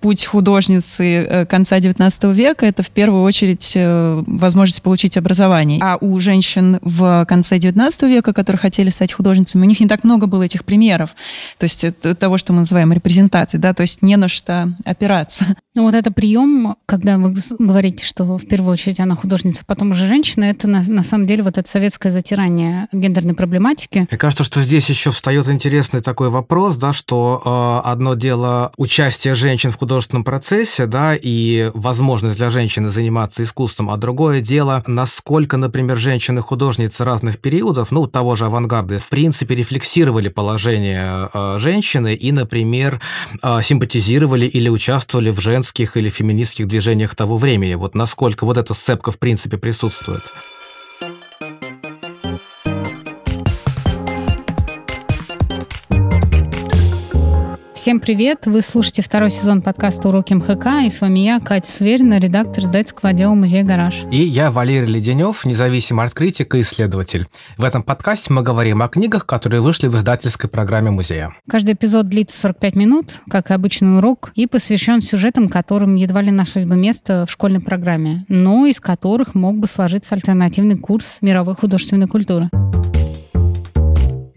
путь художницы э, конца XIX века — это в первую очередь э, возможность получить образование. А у женщин в конце XIX века, которые хотели стать художницами, у них не так много было этих примеров, то есть того, что мы называем репрезентацией, да, то есть не на что опираться. Ну вот это прием, когда вы говорите, что в первую очередь она художница, потом уже женщина, это на, на самом деле вот это советское затирание гендерной проблематики. Мне кажется, что здесь еще встает интересный такой вопрос, да, что э, одно дело участие женщин в художественном процессе, да, и возможность для женщины заниматься искусством, а другое дело, насколько, например, женщины-художницы разных периодов, ну, того же авангарда, в принципе, рефлексировали положение э, женщины и, например, э, симпатизировали или участвовали в женских или феминистских движениях того времени. Вот насколько вот эта сцепка в принципе присутствует. Всем привет! Вы слушаете второй сезон подкаста «Уроки МХК», и с вами я, Катя Суверина, редактор издательского отдела музея «Гараж». И я, Валерий Леденев, независимый арт-критик и исследователь. В этом подкасте мы говорим о книгах, которые вышли в издательской программе музея. Каждый эпизод длится 45 минут, как и обычный урок, и посвящен сюжетам, которым едва ли нашлось бы место в школьной программе, но из которых мог бы сложиться альтернативный курс мировой художественной культуры.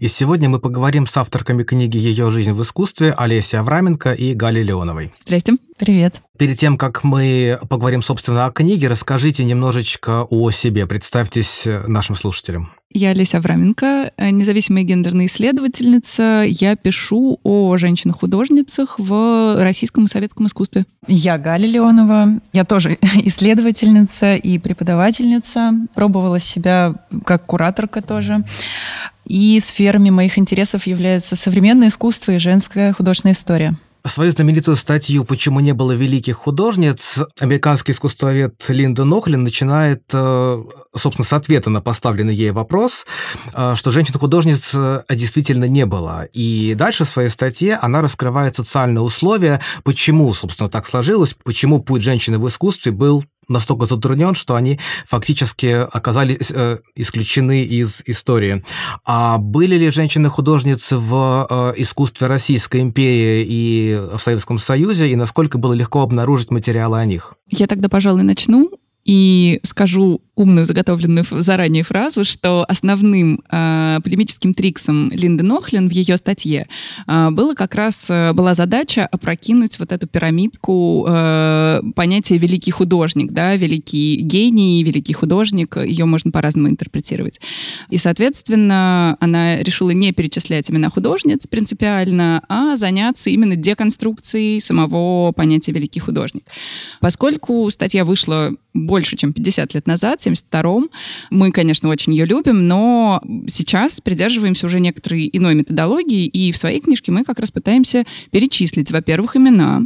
И сегодня мы поговорим с авторками книги «Ее жизнь в искусстве» Олесей Авраменко и Галей Леоновой. Здрасте. Привет. Перед тем, как мы поговорим, собственно, о книге, расскажите немножечко о себе. Представьтесь нашим слушателям. Я Олеся Авраменко, независимая гендерная исследовательница. Я пишу о женщинах-художницах в российском и советском искусстве. Я Галя Леонова. Я тоже исследовательница и преподавательница. Пробовала себя как кураторка тоже. И сферами моих интересов является современное искусство и женская художественная история. Свою знаменитую статью «Почему не было великих художниц» американский искусствовед Линда Нохлин начинает, э, собственно, с ответа на поставленный ей вопрос, э, что женщин-художниц э, действительно не было. И дальше в своей статье она раскрывает социальные условия, почему, собственно, так сложилось, почему путь женщины в искусстве был настолько затруднен, что они фактически оказались э, исключены из истории. А были ли женщины-художницы в э, искусстве Российской империи и в Советском Союзе, и насколько было легко обнаружить материалы о них? Я тогда, пожалуй, начну и скажу умную заготовленную заранее фразу, что основным э, полемическим триксом Линды Нохлин в ее статье э, было как раз э, была задача опрокинуть вот эту пирамидку э, понятия великий художник, да, великий гений, великий художник, ее можно по-разному интерпретировать. И, соответственно, она решила не перечислять имена художниц принципиально, а заняться именно деконструкцией самого понятия великий художник. Поскольку статья вышла больше, чем 50 лет назад, 72-м. Мы, конечно, очень ее любим, но сейчас придерживаемся уже некоторой иной методологии, и в своей книжке мы как раз пытаемся перечислить, во-первых, имена,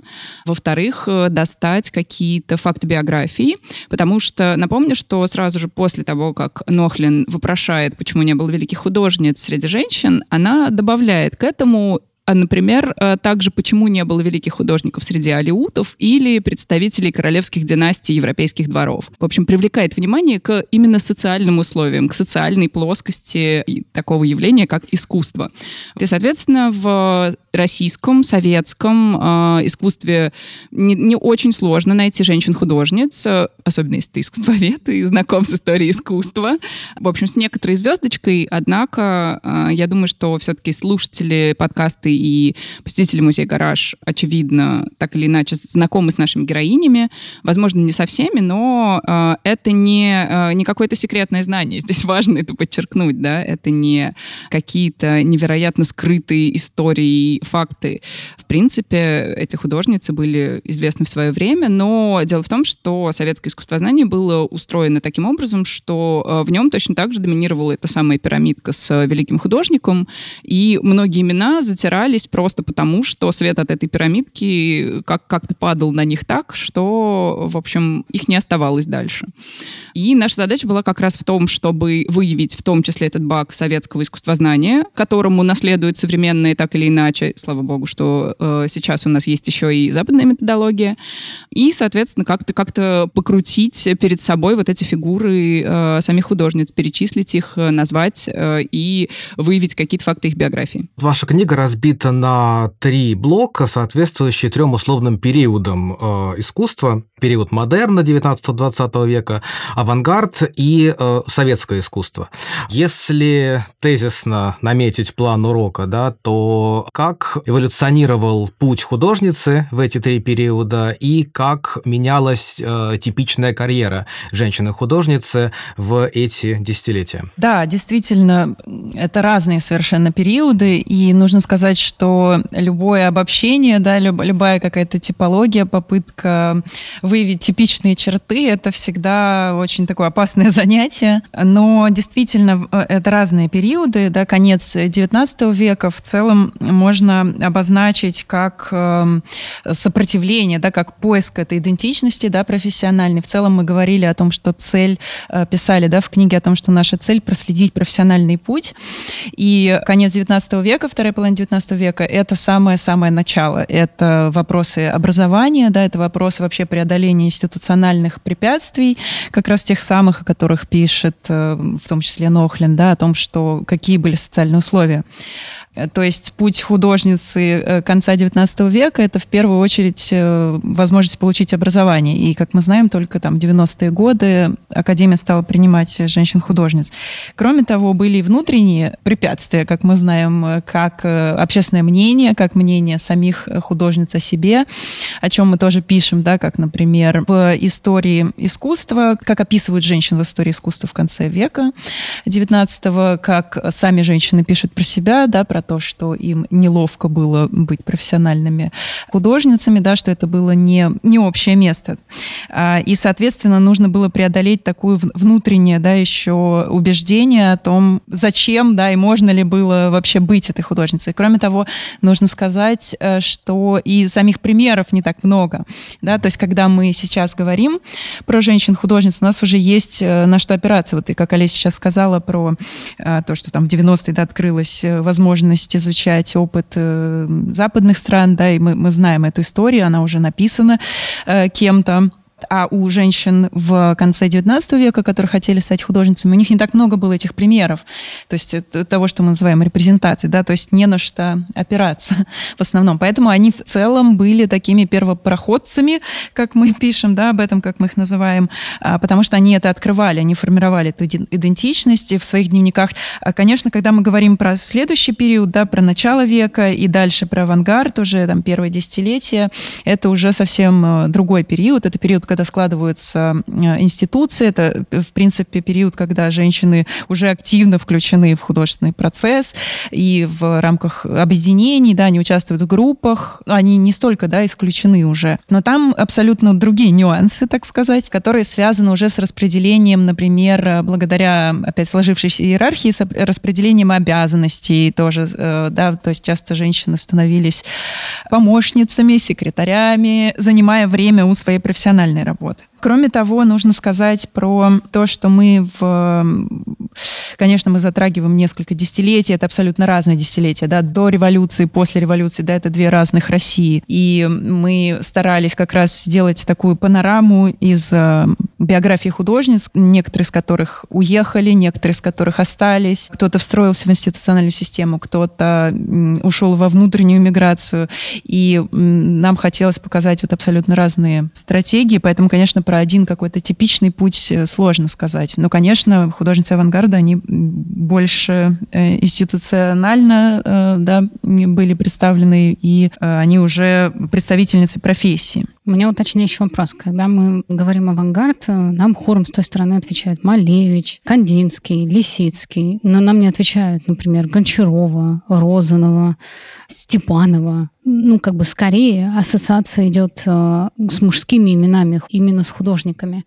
во-вторых, э, достать какие-то факты биографии, потому что напомню, что сразу же после того, как Нохлин вопрошает, почему не было великих художниц среди женщин, она добавляет к этому например, э, также почему не было великих художников среди алиутов или представителей королевских династий европейских дворов. В общем, привлекает внимание к именно социальным условиям, к социальной плоскости такого явления, как искусство. И, соответственно, в российском, советском э, искусстве не, не очень сложно найти женщин-художниц, особенно если ты искусствовед и знаком с историей искусства. В общем, с некоторой звездочкой, однако, э, я думаю, что все-таки слушатели подкасты и посетители музея «Гараж», очевидно, так или иначе знакомы с нашими героинями. Возможно, не со всеми, но э, это не, э, не какое-то секретное знание. Здесь важно это подчеркнуть, да, это не какие-то невероятно скрытые истории, факты. В принципе, эти художницы были известны в свое время, но дело в том, что советское искусствознание было устроено таким образом, что э, в нем точно так же доминировала эта самая пирамидка с великим художником, и многие имена затирали остались просто потому, что свет от этой пирамидки как- как-то падал на них так, что, в общем, их не оставалось дальше. И наша задача была как раз в том, чтобы выявить в том числе этот баг советского искусствознания, которому наследуют современные так или иначе, слава богу, что э, сейчас у нас есть еще и западная методология, и, соответственно, как-то как покрутить перед собой вот эти фигуры э, самих художниц, перечислить их, назвать э, и выявить какие-то факты их биографии. Ваша книга разбита делит на три блока, соответствующие трем условным периодам искусства. Период модерна 19-20 века, авангард и советское искусство. Если тезисно наметить план урока, да, то как эволюционировал путь художницы в эти три периода и как менялась э, типичная карьера женщины-художницы в эти десятилетия? Да, действительно, это разные совершенно периоды, и нужно сказать, что любое обобщение, да, люб, любая какая-то типология, попытка выявить типичные черты, это всегда очень такое опасное занятие, но действительно э, это разные периоды, да, конец 19 века в целом можно обозначить как э, сопротивление, да, как поиск этой идентичности, да, профессиональной. В целом мы говорили о том, что цель, э, писали, да, в книге о том, что наша цель проследить профессиональный путь. И конец 19 века, вторая половина 19 века, это самое-самое начало. Это вопросы образования, да, это вопросы вообще преодоления институциональных препятствий, как раз тех самых, о которых пишет э, в том числе Нохлин, да, о том, что какие были социальные условия. Э, то есть путь художницы э, конца XIX века — это в первую очередь возможность получить образование. И, как мы знаем, только там в 90-е годы Академия стала принимать женщин-художниц. Кроме того, были и внутренние препятствия, как мы знаем, как общественное мнение, как мнение самих художниц о себе, о чем мы тоже пишем, да, как, например, в истории искусства, как описывают женщин в истории искусства в конце века XIX, как сами женщины пишут про себя, да, про то, что им неловко было быть профессиональными художницами, да, что это было не, не общее место. А, и, соответственно, нужно было преодолеть такое внутреннее, да, еще убеждение о том, зачем, да, и можно ли было вообще быть этой художницей. Кроме того, нужно сказать, э, что и самих примеров не так много, да, то есть когда мы сейчас говорим про женщин-художниц, у нас уже есть э, на что опираться. Вот и как Олеся сейчас сказала про э, то, что там в 90-е да, открылась возможность изучать опыт западных стран, да, и мы, мы знаем эту историю, она уже написана кем-то. А у женщин в конце XIX века, которые хотели стать художницами, у них не так много было этих примеров, то есть того, что мы называем репрезентацией, да, то есть не на что опираться в основном. Поэтому они в целом были такими первопроходцами, как мы пишем, да, об этом, как мы их называем, а, потому что они это открывали, они формировали эту идентичность в своих дневниках. А, конечно, когда мы говорим про следующий период, да, про начало века и дальше про авангард, уже там первое десятилетие, это уже совсем э, другой период, это период когда складываются э, институции. Это, в принципе, период, когда женщины уже активно включены в художественный процесс и в рамках объединений, да, они участвуют в группах, они не столько, да, исключены уже. Но там абсолютно другие нюансы, так сказать, которые связаны уже с распределением, например, благодаря, опять, сложившейся иерархии, с распределением обязанностей тоже, э, да, то есть часто женщины становились помощницами, секретарями, занимая время у своей профессиональной работы. Кроме того, нужно сказать про то, что мы в... Конечно, мы затрагиваем несколько десятилетий, это абсолютно разные десятилетия, да, до революции, после революции, да, это две разных России. И мы старались как раз сделать такую панораму из э, биографии художниц, некоторые из которых уехали, некоторые из которых остались, кто-то встроился в институциональную систему, кто-то ушел во внутреннюю миграцию, и нам хотелось показать вот абсолютно разные стратегии, поэтому, конечно, про один какой-то типичный путь э, сложно сказать. Но, конечно, художницы авангарда, они больше э, институционально э, да, были представлены, и они уже представительницы профессии. У меня уточняющий вопрос. Когда мы говорим авангард, нам хором с той стороны отвечают Малевич, Кандинский, Лисицкий, но нам не отвечают, например, Гончарова, Розанова, Степанова. Ну, как бы скорее ассоциация идет э, с мужскими именами, именно с художниками.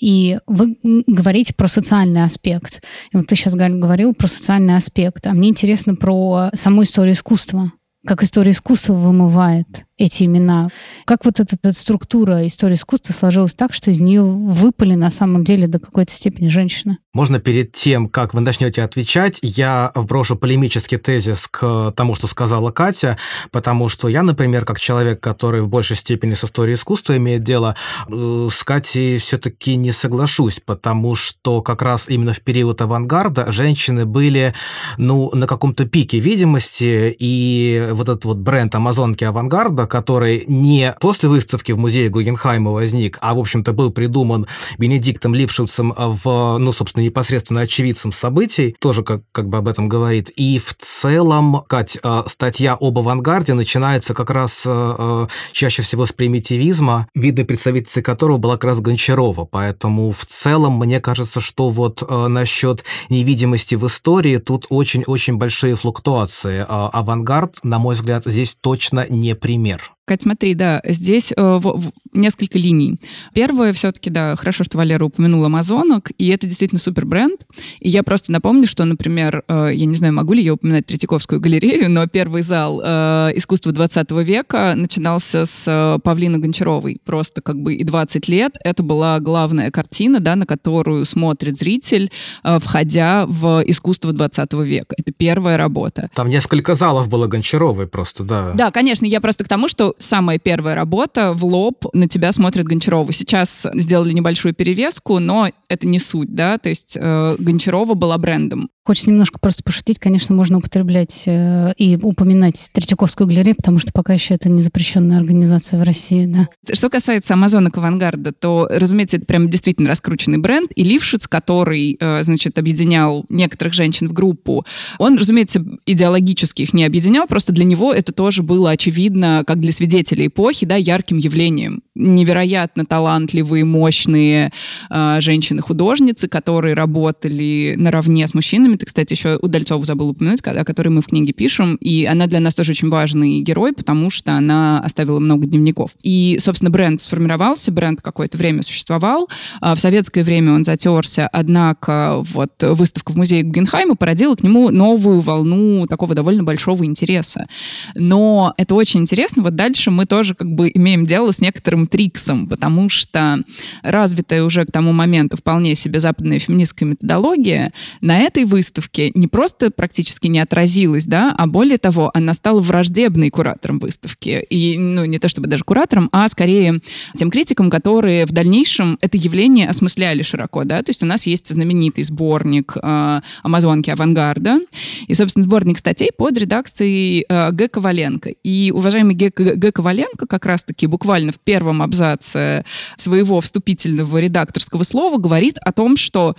И вы говорите про социальный аспект. И вот ты сейчас говорил про социальный аспект. А мне интересно про саму историю искусства. Как история искусства вымывает эти имена. Как вот эта, эта структура истории искусства сложилась так, что из нее выпали на самом деле до какой-то степени женщины? Можно перед тем, как вы начнете отвечать, я вброшу полемический тезис к тому, что сказала Катя, потому что я, например, как человек, который в большей степени с историей искусства имеет дело, э, с Катей все-таки не соглашусь, потому что как раз именно в период авангарда женщины были, ну, на каком-то пике видимости, и вот этот вот бренд амазонки авангарда, который не после выставки в музее Гугенхайма возник, а, в общем-то, был придуман Бенедиктом Лившицем в, ну, собственно, непосредственно очевидцем событий, тоже как, как бы об этом говорит. И в целом, Кать, э, статья об авангарде начинается как раз э, э, чаще всего с примитивизма, видной представительницей которого была как раз Гончарова. Поэтому в целом мне кажется, что вот насчет невидимости в истории тут очень-очень большие флуктуации. Авангард, на мой взгляд, здесь точно не пример. Например, Кать, смотри, да, здесь э, в, в, несколько линий. Первое, все-таки, да, хорошо, что Валера упомянул Амазонок, и это действительно супер бренд. И я просто напомню, что, например, э, я не знаю, могу ли я упоминать Третьяковскую галерею, но первый зал э, искусства 20 века начинался с э, Павлины Гончаровой. Просто как бы и 20 лет это была главная картина, да, на которую смотрит зритель, э, входя в искусство 20 века. Это первая работа. Там несколько залов было Гончаровой просто, да. Да, конечно, я просто к тому, что самая первая работа в лоб на тебя смотрит Гончарова. Сейчас сделали небольшую перевеску, но это не суть, да, то есть э, Гончарова была брендом. Хочется немножко просто пошутить. Конечно, можно употреблять э, и упоминать Третьяковскую галерею, потому что пока еще это не запрещенная организация в России, да. Что касается Амазонок Авангарда, то, разумеется, это прям действительно раскрученный бренд. И Лившиц, который, э, значит, объединял некоторых женщин в группу, он, разумеется, идеологически их не объединял, просто для него это тоже было очевидно, как для свидетелей эпохи, да, ярким явлением. Невероятно талантливые, мощные э, женщины-художницы, которые работали наравне с мужчинами, ты, кстати, еще Удальцову забыл упомянуть, о которой мы в книге пишем, и она для нас тоже очень важный герой, потому что она оставила много дневников. И, собственно, бренд сформировался, бренд какое-то время существовал. А в советское время он затерся, однако вот выставка в музее Гугенхайма породила к нему новую волну такого довольно большого интереса. Но это очень интересно. Вот дальше мы тоже как бы имеем дело с некоторым триксом, потому что развитая уже к тому моменту вполне себе западная феминистская методология на этой выставке выставки не просто практически не отразилась, да, а более того, она стала враждебной куратором выставки. И, ну, не то чтобы даже куратором, а скорее тем критикам, которые в дальнейшем это явление осмысляли широко, да, то есть у нас есть знаменитый сборник э, «Амазонки авангарда», и, собственно, сборник статей под редакцией э, Г. Коваленко. И уважаемый Г. Г. Коваленко как раз-таки буквально в первом абзаце своего вступительного редакторского слова говорит о том, что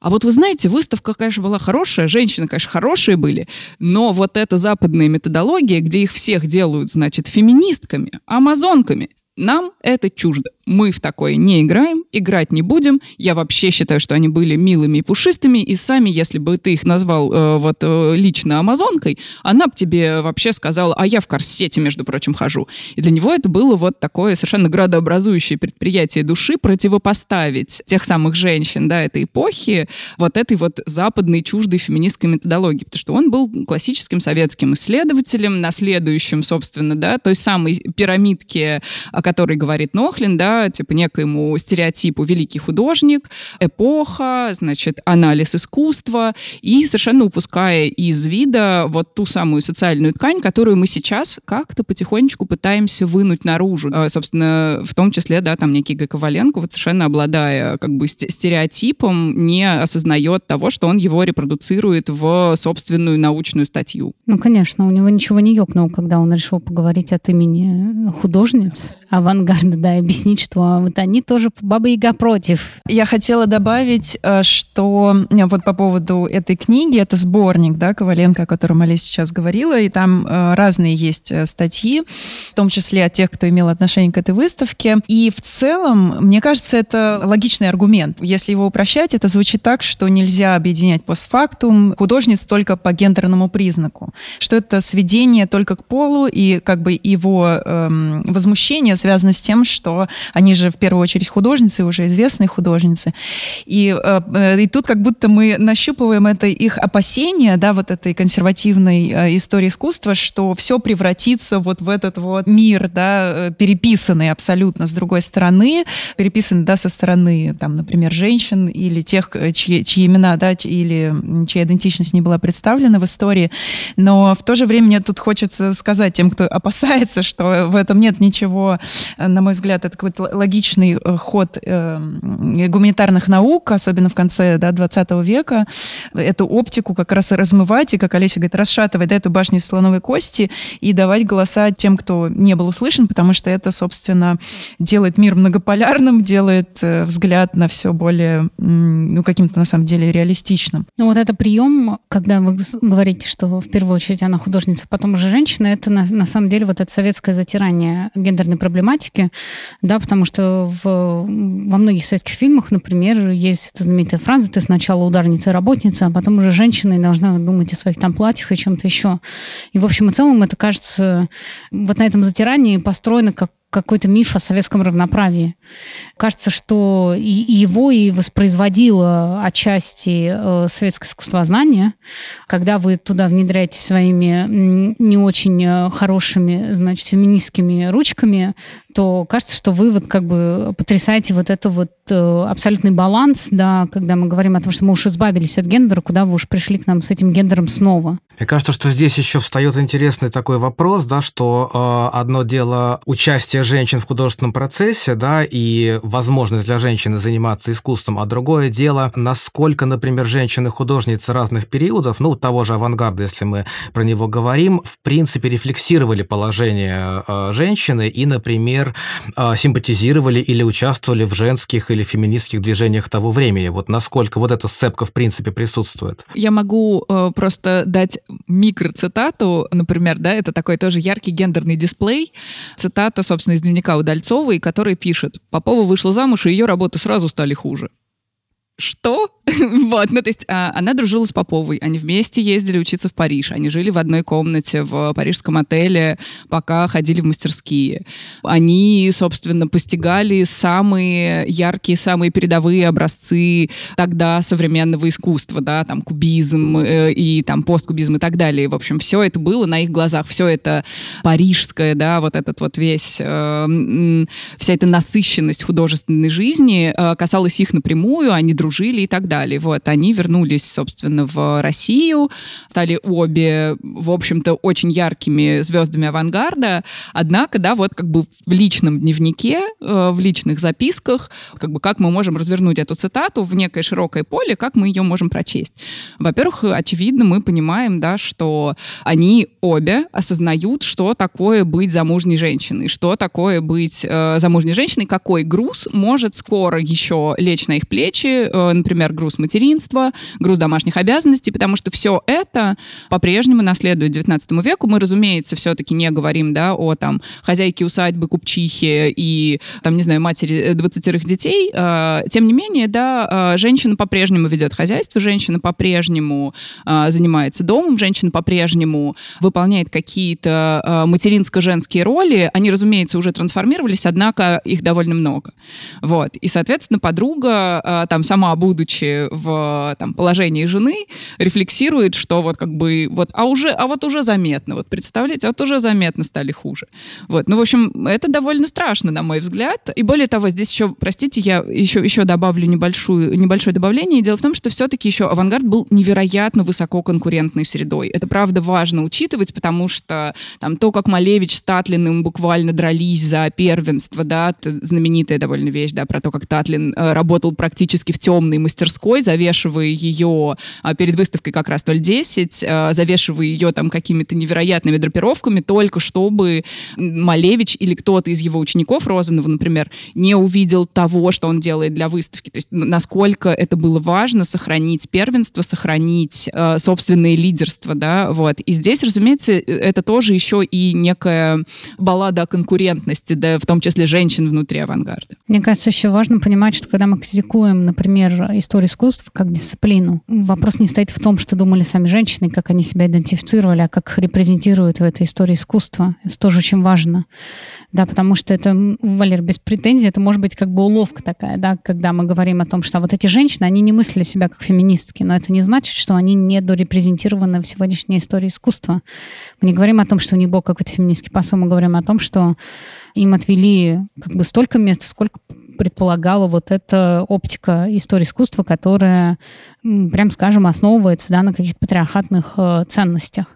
а вот вы знаете, выставка, конечно, была хорошая, женщины, конечно, хорошие были, но вот эта западная методология, где их всех делают, значит, феминистками, амазонками, нам это чуждо. Мы в такое не играем, играть не будем. Я вообще считаю, что они были милыми и пушистыми, и сами, если бы ты их назвал э, вот э, лично амазонкой, она бы тебе вообще сказала, а я в корсете, между прочим, хожу. И для него это было вот такое совершенно градообразующее предприятие души противопоставить тех самых женщин, да, этой эпохи вот этой вот западной чуждой феминистской методологии, потому что он был классическим советским исследователем, наследующим, собственно, да, той самой пирамидки, о которой говорит Нохлин, да, типа некоему стереотипу великий художник, эпоха, значит, анализ искусства, и совершенно упуская из вида вот ту самую социальную ткань, которую мы сейчас как-то потихонечку пытаемся вынуть наружу. А, собственно, в том числе, да, там некий. Коваленко, вот совершенно обладая как бы стереотипом, не осознает того, что он его репродуцирует в собственную научную статью. Ну, конечно, у него ничего не ёкнуло, когда он решил поговорить от имени художниц авангарда, да, объяснить, что вот они тоже Баба Яга против. Я хотела добавить, э, что э, вот по поводу этой книги, это сборник, да, Коваленко, о котором Олеся сейчас говорила, и там э, разные есть статьи, в том числе от тех, кто имел отношение к этой выставке. И в целом, мне кажется, это логичный аргумент. Если его упрощать, это звучит так, что нельзя объединять постфактум художниц только по гендерному признаку, что это сведение только к полу, и как бы его эм, возмущение связано с тем, что они же в первую очередь художницы, уже известные художницы. И, и тут как будто мы нащупываем это их опасение, да, вот этой консервативной истории искусства, что все превратится вот в этот вот мир, да, переписанный абсолютно с другой стороны, переписанный, да, со стороны, там, например, женщин или тех, чьи, чьи имена, да, или чья идентичность не была представлена в истории. Но в то же время мне тут хочется сказать тем, кто опасается, что в этом нет ничего, на мой взгляд, это какой-то логичный э, ход э, гуманитарных наук, особенно в конце да, 20 века, эту оптику как раз размывать и, как Олеся говорит, расшатывать да, эту башню из слоновой кости и давать голоса тем, кто не был услышан, потому что это, собственно, делает мир многополярным, делает э, взгляд на все более, ну, каким-то, на самом деле, реалистичным. Ну, вот это прием, когда вы говорите, что в первую очередь она художница, потом уже женщина, это на, на самом деле вот это советское затирание гендерной проблематики, да, потому что в, во многих советских фильмах, например, есть эта знаменитая фраза «ты сначала ударница и работница, а потом уже женщина и должна думать о своих там платьях и чем-то еще». И в общем и целом это кажется, вот на этом затирании построено как какой-то миф о советском равноправии. Кажется, что и его и воспроизводило отчасти э, советское искусствознание, когда вы туда внедряете своими не очень э, хорошими, значит, феминистскими ручками, то кажется, что вы вот как бы потрясаете вот это вот э, абсолютный баланс, да, когда мы говорим о том, что мы уж избавились от гендера, куда вы уж пришли к нам с этим гендером снова. Мне кажется, что здесь еще встает интересный такой вопрос, да, что э, одно дело участие женщин в художественном процессе, да, и возможность для женщины заниматься искусством, а другое дело, насколько, например, женщины-художницы разных периодов, ну, того же авангарда, если мы про него говорим, в принципе, рефлексировали положение э, женщины и, например, э, симпатизировали или участвовали в женских или феминистских движениях того времени. Вот насколько вот эта сцепка, в принципе, присутствует. Я могу э, просто дать микроцитату, например, да, это такой тоже яркий гендерный дисплей. Цитата, собственно, из дневника Удальцовой, который пишет «Попова вышла замуж, и ее работы сразу стали хуже» что? вот, ну то есть а, она дружила с Поповой, они вместе ездили учиться в Париж, они жили в одной комнате в парижском отеле, пока ходили в мастерские. Они, собственно, постигали самые яркие, самые передовые образцы тогда современного искусства, да, там кубизм э, и там посткубизм и так далее. В общем, все это было на их глазах, все это парижское, да, вот этот вот весь, э, вся эта насыщенность художественной жизни э, касалась их напрямую, они дружили и так далее. Вот, они вернулись, собственно, в Россию, стали обе, в общем-то, очень яркими звездами авангарда, однако, да, вот как бы в личном дневнике, э, в личных записках, как бы как мы можем развернуть эту цитату в некое широкое поле, как мы ее можем прочесть. Во-первых, очевидно, мы понимаем, да, что они обе осознают, что такое быть замужней женщиной, что такое быть э, замужней женщиной, какой груз может скоро еще лечь на их плечи, Э, например, груз материнства, груз домашних обязанностей, потому что все это по-прежнему наследует XIX веку. Мы, разумеется, все-таки не говорим да, о там, хозяйке усадьбы, купчихе и, там, не знаю, матери 20 э, детей. Э, тем не менее, да, женщина по-прежнему ведет хозяйство, женщина по-прежнему занимается домом, женщина по-прежнему выполняет какие-то материнско-женские роли. Они, разумеется, уже трансформировались, однако их довольно много. Вот. И, соответственно, подруга там сама сама, будучи в там, положении жены, рефлексирует, что вот как бы вот, а уже, а вот уже заметно, вот представляете, а вот уже заметно стали хуже. Вот, ну, в общем, это довольно страшно, на мой взгляд. И более того, здесь еще, простите, я еще, еще добавлю небольшую, небольшое добавление. Дело в том, что все-таки еще авангард был невероятно высококонкурентной средой. Это, правда, важно учитывать, потому что там то, как Малевич с Татлиным буквально дрались за первенство, да, знаменитая довольно вещь, да, про то, как Татлин э, работал практически в темной мастерской, завешивая ее а, перед выставкой как раз 010, а, завешивая ее там какими-то невероятными драпировками, только чтобы Малевич или кто-то из его учеников, Розанова, например, не увидел того, что он делает для выставки. То есть насколько это было важно сохранить первенство, сохранить э, собственное лидерство, да, вот. И здесь, разумеется, это тоже еще и некая баллада о конкурентности, да, в том числе женщин внутри авангарда. Мне кажется, еще важно понимать, что когда мы критикуем, например, историю искусств как дисциплину. Вопрос не стоит в том, что думали сами женщины, как они себя идентифицировали, а как их репрезентируют в этой истории искусства. Это тоже очень важно. Да, потому что это, Валер, без претензий, это может быть как бы уловка такая, да, когда мы говорим о том, что вот эти женщины, они не мыслили себя как феминистки, но это не значит, что они недорепрезентированы в сегодняшней истории искусства. Мы не говорим о том, что у них был какой-то феминистский посыл, мы говорим о том, что им отвели как бы столько мест, сколько предполагала вот эта оптика истории искусства, которая, прям скажем, основывается да, на каких-то патриархатных э, ценностях.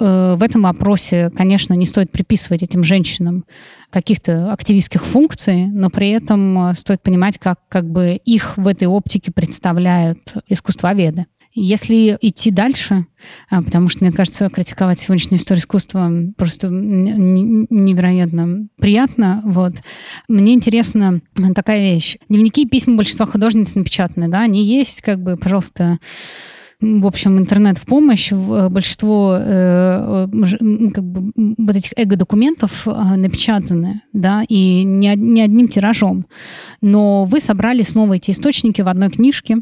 Э, в этом вопросе, конечно, не стоит приписывать этим женщинам каких-то активистских функций, но при этом э, стоит понимать, как, как бы их в этой оптике представляют искусствоведы. Если идти дальше, а, потому что, мне кажется, критиковать сегодняшнюю историю искусства просто невероятно приятно, вот, мне интересна такая вещь. Дневники и письма большинства художниц напечатаны, да, они есть, как бы, пожалуйста, в общем, интернет в помощь. Э, большинство э, как бы, вот этих эго-документов э, напечатаны, да, и не, не одним тиражом. Но вы собрали снова эти источники в одной книжке,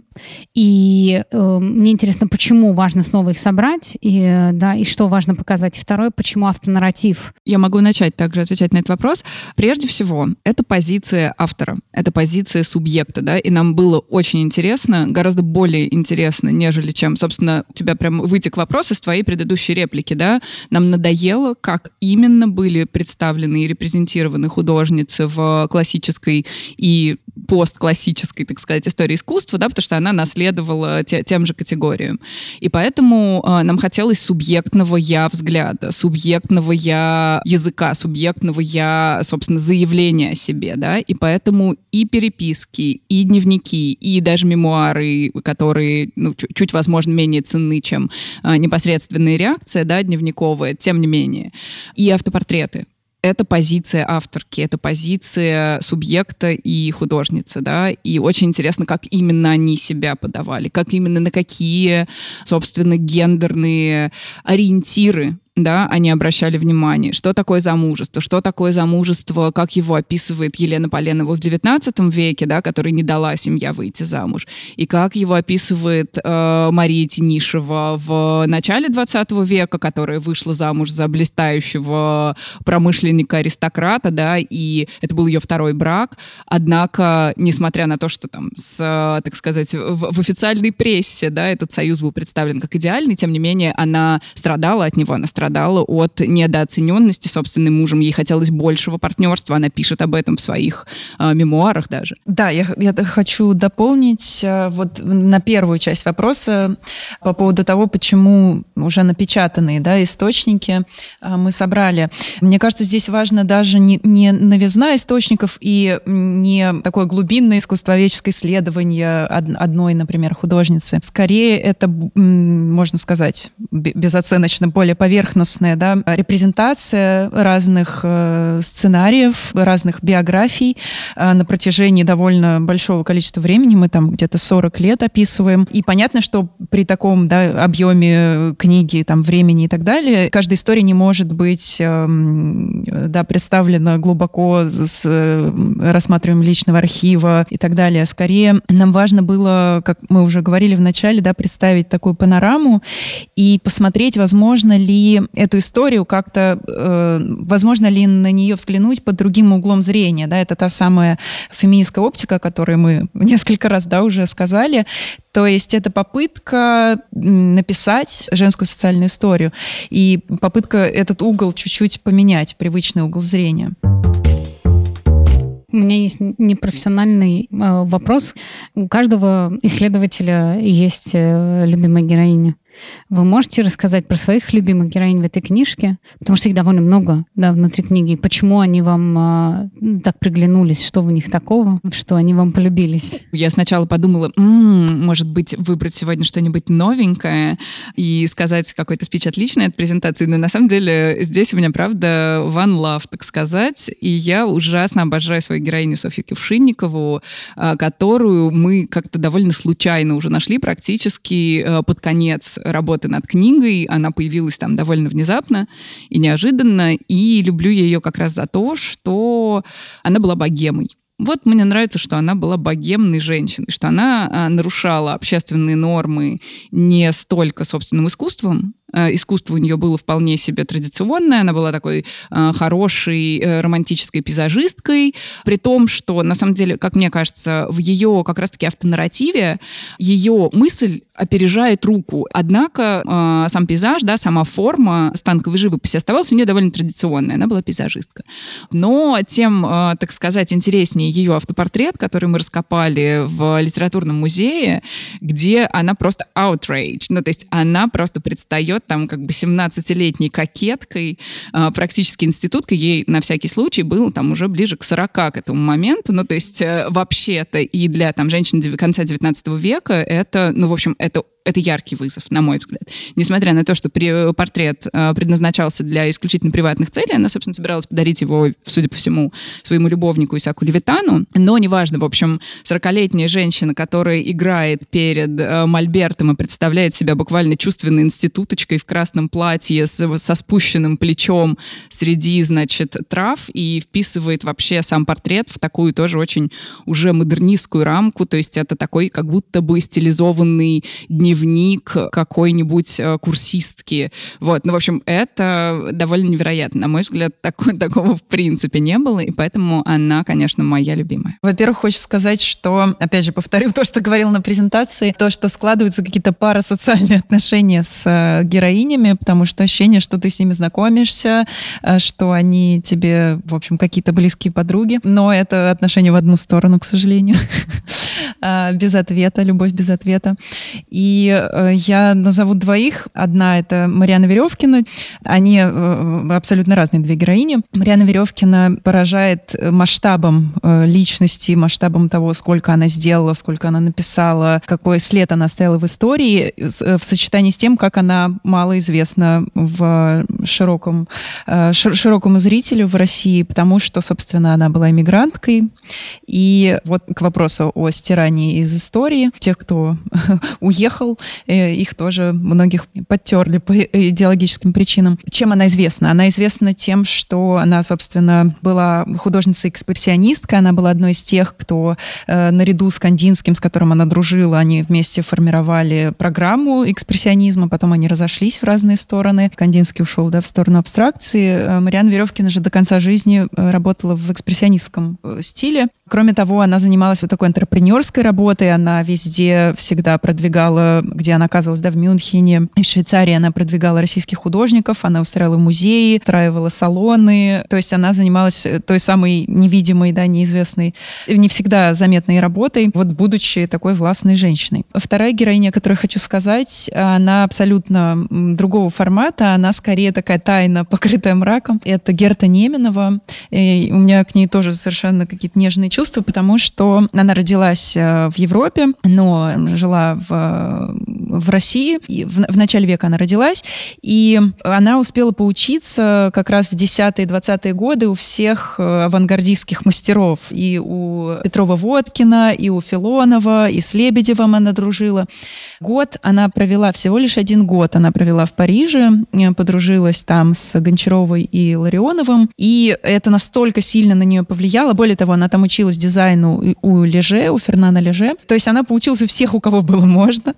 и э, мне интересно, почему важно снова их собрать, и, да, и что важно показать. Второе, почему автонарратив. Я могу начать также отвечать на этот вопрос. Прежде всего, это позиция автора, это позиция субъекта, да, и нам было очень интересно, гораздо более интересно, нежели чем, собственно, у тебя прям вытек вопрос из твоей предыдущей реплики, да, нам надоело, как именно были представлены и репрезентированы художницы в классической и постклассической, так сказать, истории искусства, да, потому что она наследовала те, тем же категориям. И поэтому э, нам хотелось субъектного я взгляда, субъектного я языка, субъектного я, собственно, заявления о себе, да, и поэтому и переписки, и дневники, и даже мемуары, которые, ну, чуть, чуть возможно, менее ценны, чем э, непосредственная реакция, да, дневниковая, тем не менее, и автопортреты это позиция авторки, это позиция субъекта и художницы, да, и очень интересно, как именно они себя подавали, как именно на какие, собственно, гендерные ориентиры да, они обращали внимание, что такое замужество, что такое замужество, как его описывает Елена Поленова в XIX веке, да, которой не дала семья выйти замуж, и как его описывает э, Мария Тинишева в начале XX века, которая вышла замуж за блистающего промышленника-аристократа, да, и это был ее второй брак, однако, несмотря на то, что там, с, так сказать, в, в официальной прессе, да, этот союз был представлен как идеальный, тем не менее, она страдала от него, она страдала страдала от недооцененности собственным мужем. Ей хотелось большего партнерства. Она пишет об этом в своих э, мемуарах даже. Да, я, я хочу дополнить э, вот на первую часть вопроса по поводу того, почему уже напечатанные да, источники э, мы собрали. Мне кажется, здесь важно даже не, не новизна источников и не такое глубинное искусствоведческое исследование одной, например, художницы. Скорее, это, можно сказать, безоценочно более поверхностно поверхностная да, репрезентация разных э, сценариев, разных биографий э, на протяжении довольно большого количества времени. Мы там где-то 40 лет описываем. И понятно, что при таком да, объеме книги, там, времени и так далее, каждая история не может быть э, да, представлена глубоко с э, рассматриваем личного архива и так далее. Скорее, нам важно было, как мы уже говорили в начале, да, представить такую панораму и посмотреть, возможно ли эту историю как-то, э, возможно ли на нее взглянуть под другим углом зрения, да, это та самая феминистская оптика, о которой мы несколько раз, да, уже сказали, то есть это попытка написать женскую социальную историю и попытка этот угол чуть-чуть поменять, привычный угол зрения. У меня есть непрофессиональный э, вопрос. У каждого исследователя есть э, любимая героиня. Вы можете рассказать про своих любимых героинь в этой книжке? Потому что их довольно много да, внутри книги. Почему они вам а, так приглянулись? Что в них такого, что они вам полюбились? Я сначала подумала, м-м, может быть, выбрать сегодня что-нибудь новенькое и сказать какой-то спич отличный от презентации. Но на самом деле здесь у меня, правда, one love, так сказать. И я ужасно обожаю свою героиню Софью Кевшинникову, а, которую мы как-то довольно случайно уже нашли практически а, под конец работы над книгой. Она появилась там довольно внезапно и неожиданно. И люблю ее как раз за то, что она была богемой. Вот мне нравится, что она была богемной женщиной, что она а, нарушала общественные нормы не столько собственным искусством, искусство у нее было вполне себе традиционное, она была такой э, хорошей э, романтической пейзажисткой, при том, что, на самом деле, как мне кажется, в ее как раз-таки автонарративе ее мысль опережает руку. Однако э, сам пейзаж, да, сама форма станковой живописи оставалась у нее довольно традиционная, она была пейзажистка. Но тем, э, так сказать, интереснее ее автопортрет, который мы раскопали в литературном музее, где она просто outrage, ну, то есть она просто предстает там как бы 17-летней кокеткой, э, практически институткой, ей на всякий случай был там уже ближе к 40 к этому моменту, ну, то есть э, вообще-то и для там женщин конца 19 века это, ну, в общем, это это яркий вызов, на мой взгляд. Несмотря на то, что при, портрет э, предназначался для исключительно приватных целей, она, собственно, собиралась подарить его, судя по всему, своему любовнику Исаку Левитану. Но неважно, в общем, 40-летняя женщина, которая играет перед э, Мольбертом и представляет себя буквально чувственной институточкой в красном платье с, со спущенным плечом среди, значит, трав и вписывает вообще сам портрет в такую тоже очень уже модернистскую рамку, то есть это такой как будто бы стилизованный дневник дневник какой-нибудь э, курсистки. Вот, ну, в общем, это довольно невероятно. На мой взгляд, такого, такого в принципе не было, и поэтому она, конечно, моя любимая. Во-первых, хочется сказать, что, опять же, повторю то, что говорил на презентации, то, что складываются какие-то парасоциальные отношения с э, героинями, потому что ощущение, что ты с ними знакомишься, э, что они тебе, в общем, какие-то близкие подруги, но это отношения в одну сторону, к сожалению. без ответа, любовь без ответа. И Э, я назову двоих. Одна — это Мариана Веревкина. Они э, абсолютно разные две героини. Мариана Веревкина поражает масштабом э, личности, масштабом того, сколько она сделала, сколько она написала, какой след она оставила в истории, в сочетании с тем, как она мало известна в широком, широкому зрителю в России, потому что, собственно, она была иммигранткой. И вот к вопросу о стирании из истории. Тех, кто уехал, Э, их тоже многих подтерли по идеологическим причинам. Чем она известна? Она известна тем, что она, собственно, была художницей-экспрессионисткой, она была одной из тех, кто э, наряду с Кандинским, с которым она дружила, они вместе формировали программу экспрессионизма, потом они разошлись в разные стороны. Кандинский ушел да, в сторону абстракции. Э, Мариана Веревкина же до конца жизни работала в экспрессионистском стиле. Кроме того, она занималась вот такой антрепренерской работой, она везде всегда продвигала где она оказывалась, да, в Мюнхене, в Швейцарии она продвигала российских художников, она устраивала музеи, устраивала салоны, то есть она занималась э, той самой невидимой, да, неизвестной, не всегда заметной работой, вот будучи такой властной женщиной. Вторая героиня, о которой хочу сказать, она абсолютно другого формата, она скорее такая тайна, покрытая мраком. Это Герта Неменова. И у меня к ней тоже совершенно какие-то нежные чувства, потому что она родилась э, в Европе, но жила в в России. И в, в начале века она родилась, и она успела поучиться как раз в 10-е 20-е годы у всех э, авангардистских мастеров. И у Петрова-Водкина, и у Филонова, и с Лебедевым она дружила. Год она провела, всего лишь один год она провела в Париже, э, подружилась там с Гончаровой и Ларионовым, и это настолько сильно на нее повлияло. Более того, она там училась дизайну у Леже, у Фернана Леже. То есть она поучилась у всех, у кого было можно.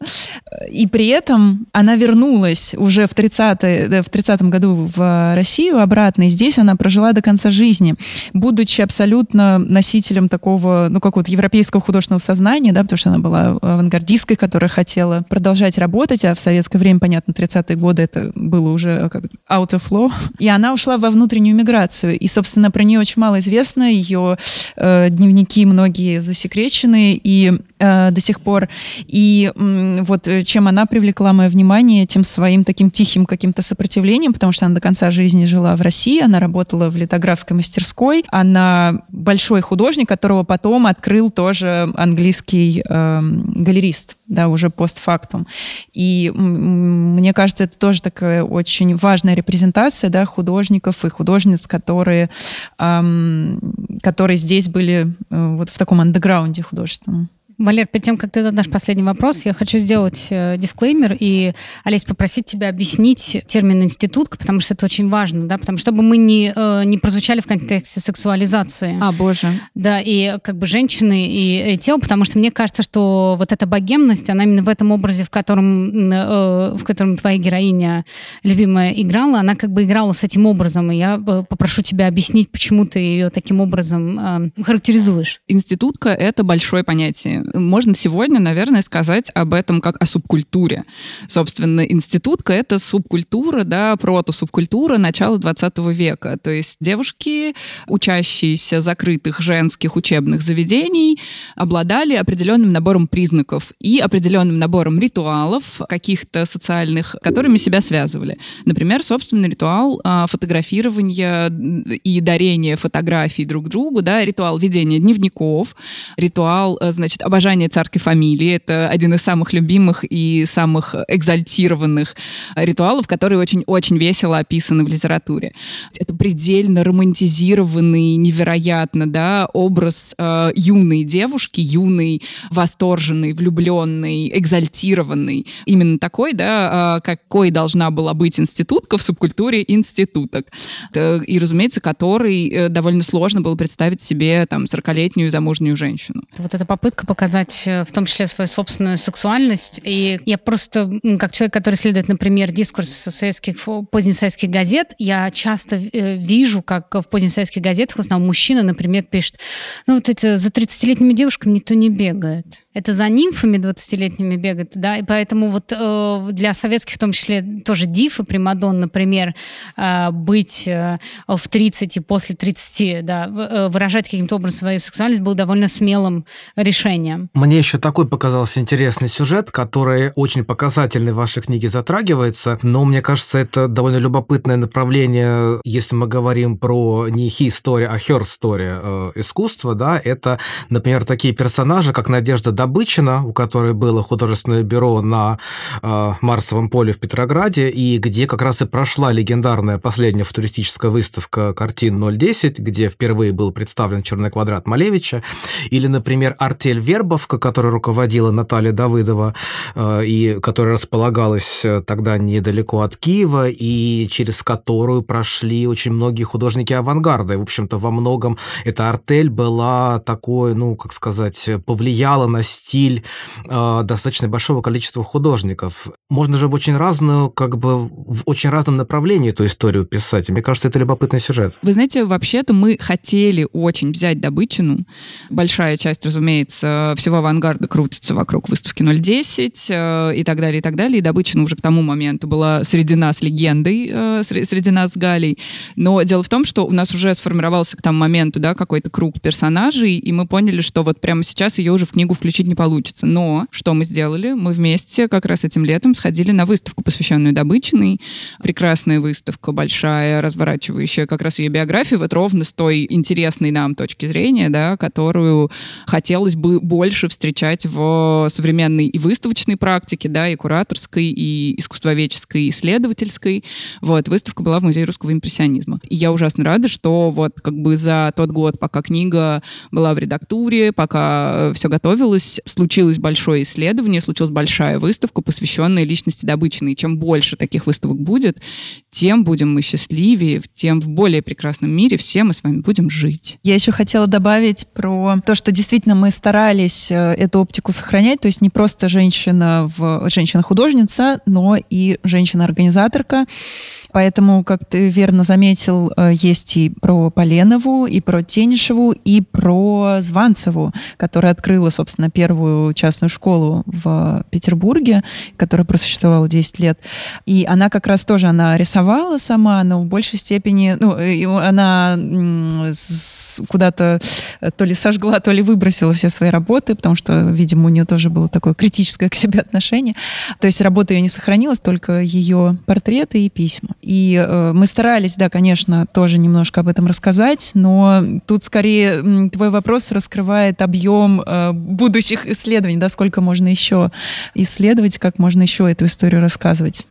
И при этом она вернулась уже в 30 в 30 году в Россию обратно, и здесь она прожила до конца жизни, будучи абсолютно носителем такого, ну, какого-то европейского художественного сознания, да, потому что она была авангардисткой, которая хотела продолжать работать, а в советское время, понятно, 30-е годы это было уже как out of law. И она ушла во внутреннюю миграцию. И, собственно, про нее очень мало известно. Ее э, дневники многие засекречены и э, до сих пор. И э, вот вот чем она привлекла мое внимание, тем своим таким тихим каким-то сопротивлением, потому что она до конца жизни жила в России, она работала в литографской мастерской, она большой художник, которого потом открыл тоже английский э, галерист, да, уже постфактум. И мне кажется, это тоже такая очень важная репрезентация, да, художников и художниц, которые, эм, которые здесь были э, вот в таком андеграунде художественном. Валер, перед тем, как ты задашь последний вопрос, я хочу сделать э, дисклеймер и, Олесь, попросить тебя объяснить термин институтка, потому что это очень важно, да, потому что чтобы мы не, э, не прозвучали в контексте сексуализации. А, боже. Да, и как бы женщины и, и тело, потому что мне кажется, что вот эта богемность, она именно в этом образе, в котором, э, в котором твоя героиня любимая играла, она как бы играла с этим образом, и я попрошу тебя объяснить, почему ты ее таким образом характеризуешь. Институтка — это большое понятие можно сегодня, наверное, сказать об этом как о субкультуре. Собственно, институтка — это субкультура, да, прото-субкультура начала 20 века. То есть девушки, учащиеся закрытых женских учебных заведений, обладали определенным набором признаков и определенным набором ритуалов каких-то социальных, которыми себя связывали. Например, собственный ритуал а, фотографирования и дарения фотографий друг другу, да, ритуал ведения дневников, ритуал, э, значит, обожания обожание царской фамилии. Это один из самых любимых и самых экзальтированных ритуалов, которые очень-очень весело описаны в литературе. Это предельно романтизированный, невероятно, да, образ э, юной девушки, юной, восторженной, влюбленной, экзальтированной. Именно такой, да, э, какой должна была быть институтка в субкультуре институток. И, разумеется, который э, довольно сложно было представить себе там 40-летнюю замужнюю женщину. Вот эта попытка показать показать э, в том числе свою собственную сексуальность. И я просто, как человек, который следует, например, дискурс советских, позднесоветских газет, я часто э, вижу, как в позднесоветских газетах в основном мужчина, например, пишет, ну вот эти за 30-летними девушками никто не бегает это за нимфами 20-летними бегать, да, и поэтому вот э, для советских, в том числе, тоже диф и примадон, например, э, быть э, в 30 и после 30, да, э, выражать каким-то образом свою сексуальность было довольно смелым решением. Мне еще такой показался интересный сюжет, который очень показательный в вашей книге затрагивается, но мне кажется, это довольно любопытное направление, если мы говорим про не хи-история, а хер-история э, искусства, да, это, например, такие персонажи, как Надежда Добычина, у которой было художественное бюро на э, Марсовом поле в Петрограде, и где как раз и прошла легендарная последняя футуристическая выставка картин 010, где впервые был представлен черный квадрат Малевича, или, например, артель Вербовка, которой руководила Наталья Давыдова, э, и которая располагалась э, тогда недалеко от Киева, и через которую прошли очень многие художники авангарда. И, в общем-то, во многом эта артель была такой, ну, как сказать, повлияла на стиль э, достаточно большого количества художников. Можно же в очень разную, как бы в очень разном направлении эту историю писать. Мне кажется, это любопытный сюжет. Вы знаете, вообще-то мы хотели очень взять Добычину. Большая часть, разумеется, всего авангарда крутится вокруг выставки 010 э, и так далее, и так далее. И Добычина уже к тому моменту была среди нас легендой, э, среди нас Галей. Но дело в том, что у нас уже сформировался к тому моменту да, какой-то круг персонажей, и мы поняли, что вот прямо сейчас ее уже в книгу включить не получится. Но что мы сделали? Мы вместе как раз этим летом сходили на выставку, посвященную Добычиной. Прекрасная выставка, большая, разворачивающая как раз ее биографию, вот ровно с той интересной нам точки зрения, да, которую хотелось бы больше встречать в современной и выставочной практике, да, и кураторской, и искусствоведческой, и исследовательской. Вот, выставка была в Музее русского импрессионизма. И я ужасно рада, что вот как бы за тот год, пока книга была в редактуре, пока все готовилось, случилось, случилось большое исследование, случилась большая выставка, посвященная личности Добычиной. И чем больше таких выставок будет, тем будем мы счастливее, тем в более прекрасном мире все мы с вами будем жить. Я еще хотела добавить про то, что действительно мы старались э, эту оптику сохранять, то есть не просто женщина в женщина-художница, но и женщина-организаторка. Поэтому, как ты верно заметил, э, есть и про Поленову, и про Тенишеву, и про Званцеву, которая открыла, собственно, первую частную школу в Петербурге, которая просуществовала 10 лет. И она как раз тоже, она рисовала сама, но в большей степени, ну, она куда-то э, то ли сожгла, то ли выбросила все свои работы, потому что, видимо, у нее тоже было такое критическое к себе отношение. То есть работа ее не сохранилась, только ее портреты и письма. И э, мы старались, да, конечно, тоже немножко об этом рассказать, но тут скорее твой вопрос раскрывает объем э, будущих исследований, да, сколько можно еще исследовать, как можно еще эту историю рассказывать.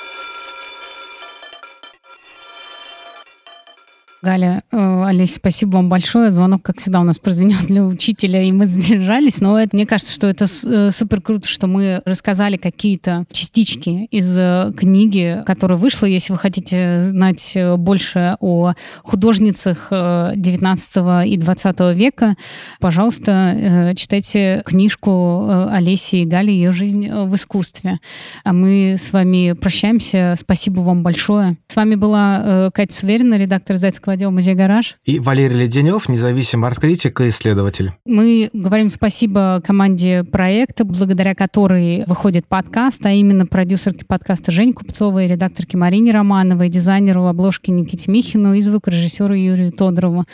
Галя, э, Олесь, спасибо вам большое. Звонок, как всегда, у нас прозвенел для учителя, и мы задержались. Но это, мне кажется, что это э, супер круто, что мы рассказали какие-то частички из э, книги, которая вышла. Если вы хотите знать больше о художницах 19 и 20 века, пожалуйста, читайте книжку Олеси и Гали «Ее жизнь в искусстве». А мы с вами прощаемся. Спасибо вам большое. С вами была Катя Суверина, редактор «Зайцкого исследовательского отдела музея «Гараж». И Валерий Леденев, независимый арт-критик и исследователь. Мы говорим спасибо команде проекта, благодаря которой выходит подкаст, а именно продюсерке подкаста Жень Купцовой, редакторке Марине Романовой, дизайнеру обложки Никите Михину и звукорежиссеру Юрию Тодорову.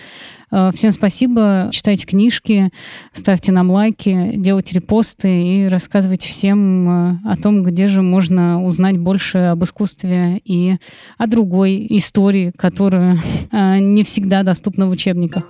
Э, всем спасибо. Читайте книжки, ставьте нам лайки, делайте репосты и рассказывайте всем э, о том, где же можно узнать больше об искусстве и о другой истории, которая э, не всегда доступна в учебниках.